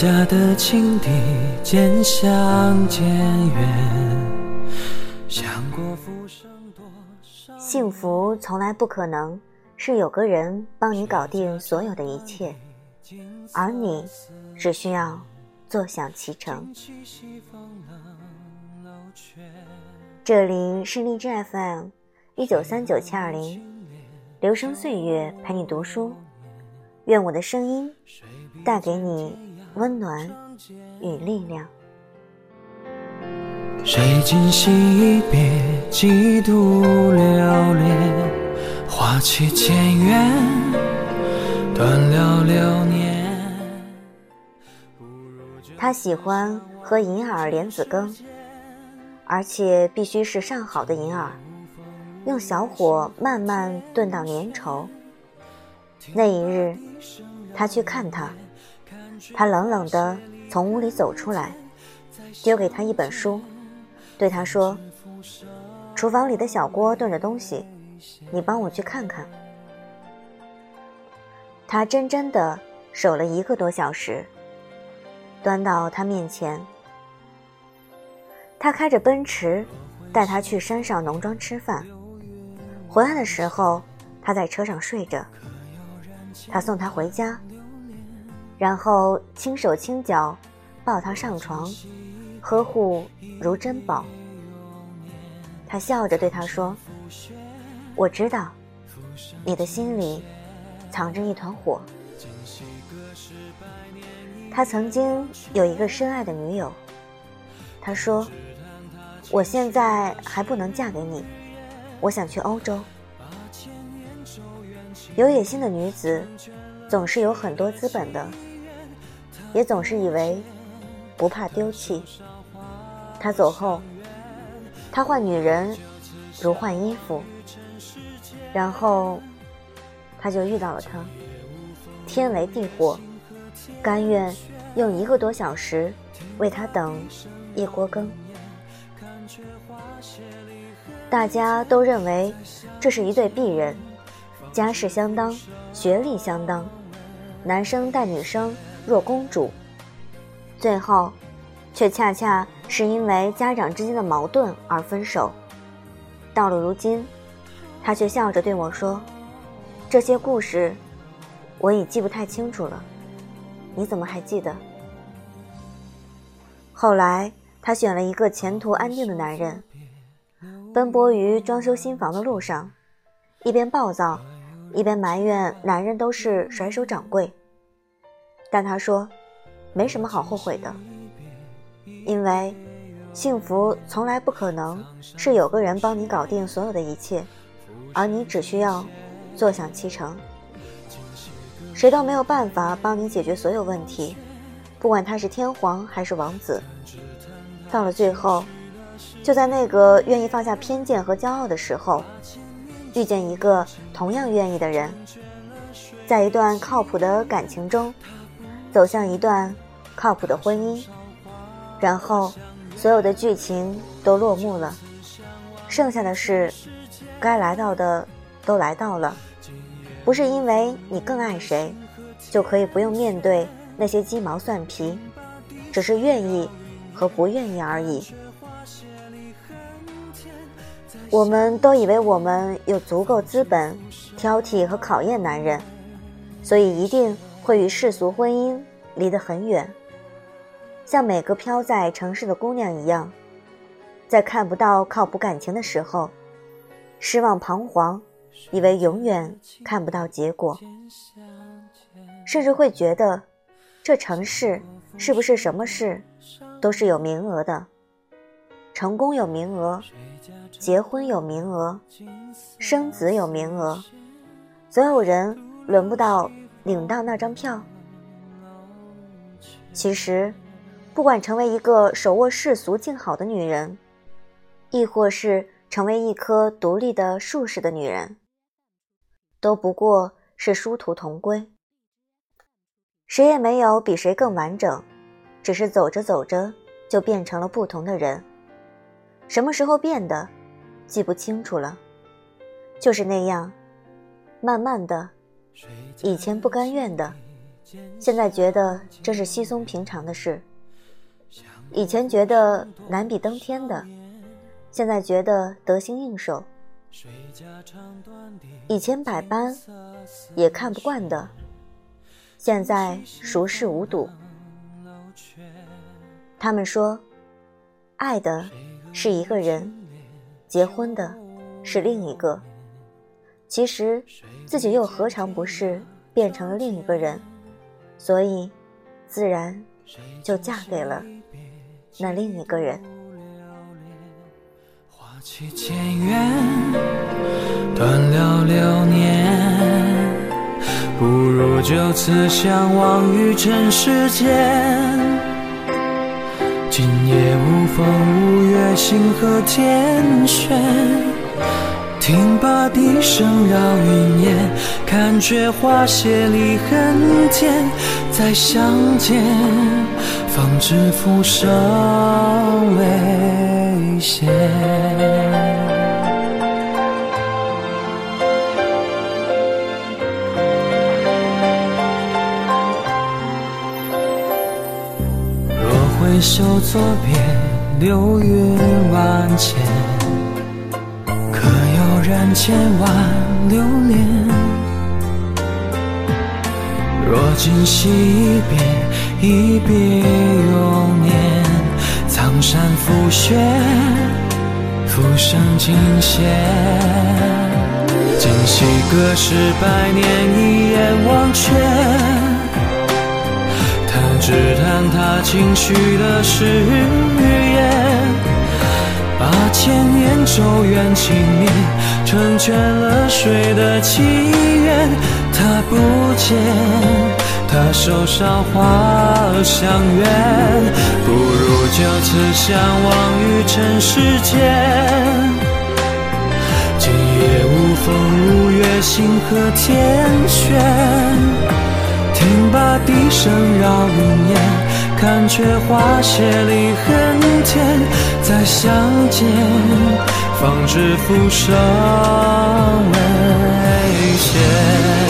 家的情敌渐行渐远。想过浮生多少幸福从来不可能是有个人帮你搞定所有的一切，而你只需要坐享其成。这里是荔枝 FM 一九三九七二零，留声岁月陪你读书，愿我的声音带给你温暖与力量。谁今夕别，几度流连，花期渐远，断了流年。他喜欢喝银耳莲子羹，而且必须是上好的银耳，用小火慢慢炖到粘稠。那一日，他去看他，他冷冷地从屋里走出来，丢给他一本书。对他说：“厨房里的小锅炖着东西，你帮我去看看。”他真真的守了一个多小时，端到他面前。他开着奔驰，带他去山上农庄吃饭。回来的时候，他在车上睡着。他送他回家，然后轻手轻脚抱他上床。呵护如珍宝，他笑着对他说：“我知道，你的心里藏着一团火。”他曾经有一个深爱的女友，他说：“我现在还不能嫁给你，我想去欧洲。”有野心的女子总是有很多资本的，也总是以为。不怕丢弃。他走后，他换女人如换衣服，然后他就遇到了他，天雷地火，甘愿用一个多小时为他等一锅羹。大家都认为这是一对璧人，家世相当，学历相当，男生带女生若公主。最后，却恰恰是因为家长之间的矛盾而分手。到了如今，他却笑着对我说：“这些故事，我已记不太清楚了，你怎么还记得？”后来，他选了一个前途安定的男人，奔波于装修新房的路上，一边暴躁，一边埋怨男人都是甩手掌柜。但他说。没什么好后悔的，因为幸福从来不可能是有个人帮你搞定所有的一切，而你只需要坐享其成。谁都没有办法帮你解决所有问题，不管他是天皇还是王子。到了最后，就在那个愿意放下偏见和骄傲的时候，遇见一个同样愿意的人，在一段靠谱的感情中。走向一段靠谱的婚姻，然后所有的剧情都落幕了，剩下的是该来到的都来到了。不是因为你更爱谁，就可以不用面对那些鸡毛蒜皮，只是愿意和不愿意而已。我们都以为我们有足够资本挑剔和考验男人，所以一定。会与世俗婚姻离得很远，像每个飘在城市的姑娘一样，在看不到靠谱感情的时候，失望彷徨，以为永远看不到结果，甚至会觉得这城市是不是什么事都是有名额的，成功有名额，结婚有名额，生子有名额，总有人轮不到。领到那张票。其实，不管成为一个手握世俗静好的女人，亦或是成为一颗独立的术士的女人，都不过是殊途同归。谁也没有比谁更完整，只是走着走着就变成了不同的人。什么时候变的，记不清楚了。就是那样，慢慢的。以前不甘愿的，现在觉得这是稀松平常的事。以前觉得难比登天的，现在觉得得心应手。以前百般也看不惯的，现在熟视无睹。他们说，爱的是一个人，结婚的是另一个。其实自己又何尝不是变成了另一个人？所以，自然就嫁给了那另一个人。断了流年，不如就此相忘于尘世间。今夜无风无月，星河天悬。听罢笛声绕云烟，看却花谢离恨天。再相见，方知浮生未歇。若回首作别，流云万千，有人千万留恋？若今夕一别，一别永年。苍山覆雪，浮生尽现。今夕隔世百年，一眼忘却。只叹他轻许的誓言，八千年咒怨轻灭，成全了谁的祈愿？他不见，他手上花香远，不如就此相忘于尘世间。今夜无风无月，星河天悬。听罢笛声绕云烟，看却花谢离恨天。再相见，方知浮生未歇。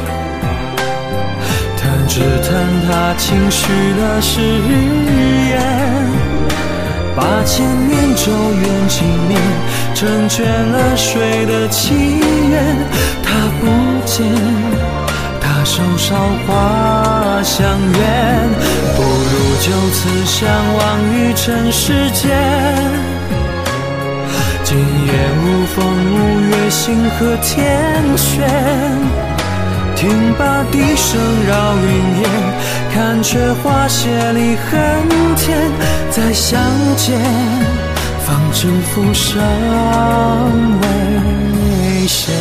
只叹他轻许的誓言，八千年咒怨尽灭，成全了谁的祈愿？他不见，他手上花香远，不如就此相忘于尘世间。今夜无风无月，星河天悬。听罢笛声绕云烟，看却花谢离恨天。再相见，方知浮生未歇。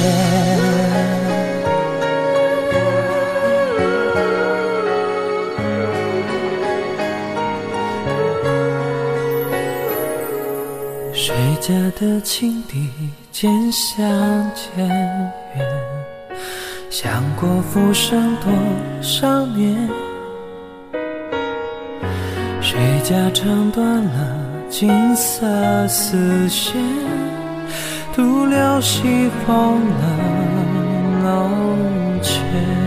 谁家的青笛渐相渐？想过浮生多少年，谁家唱断了金色丝线，独留西风冷楼前。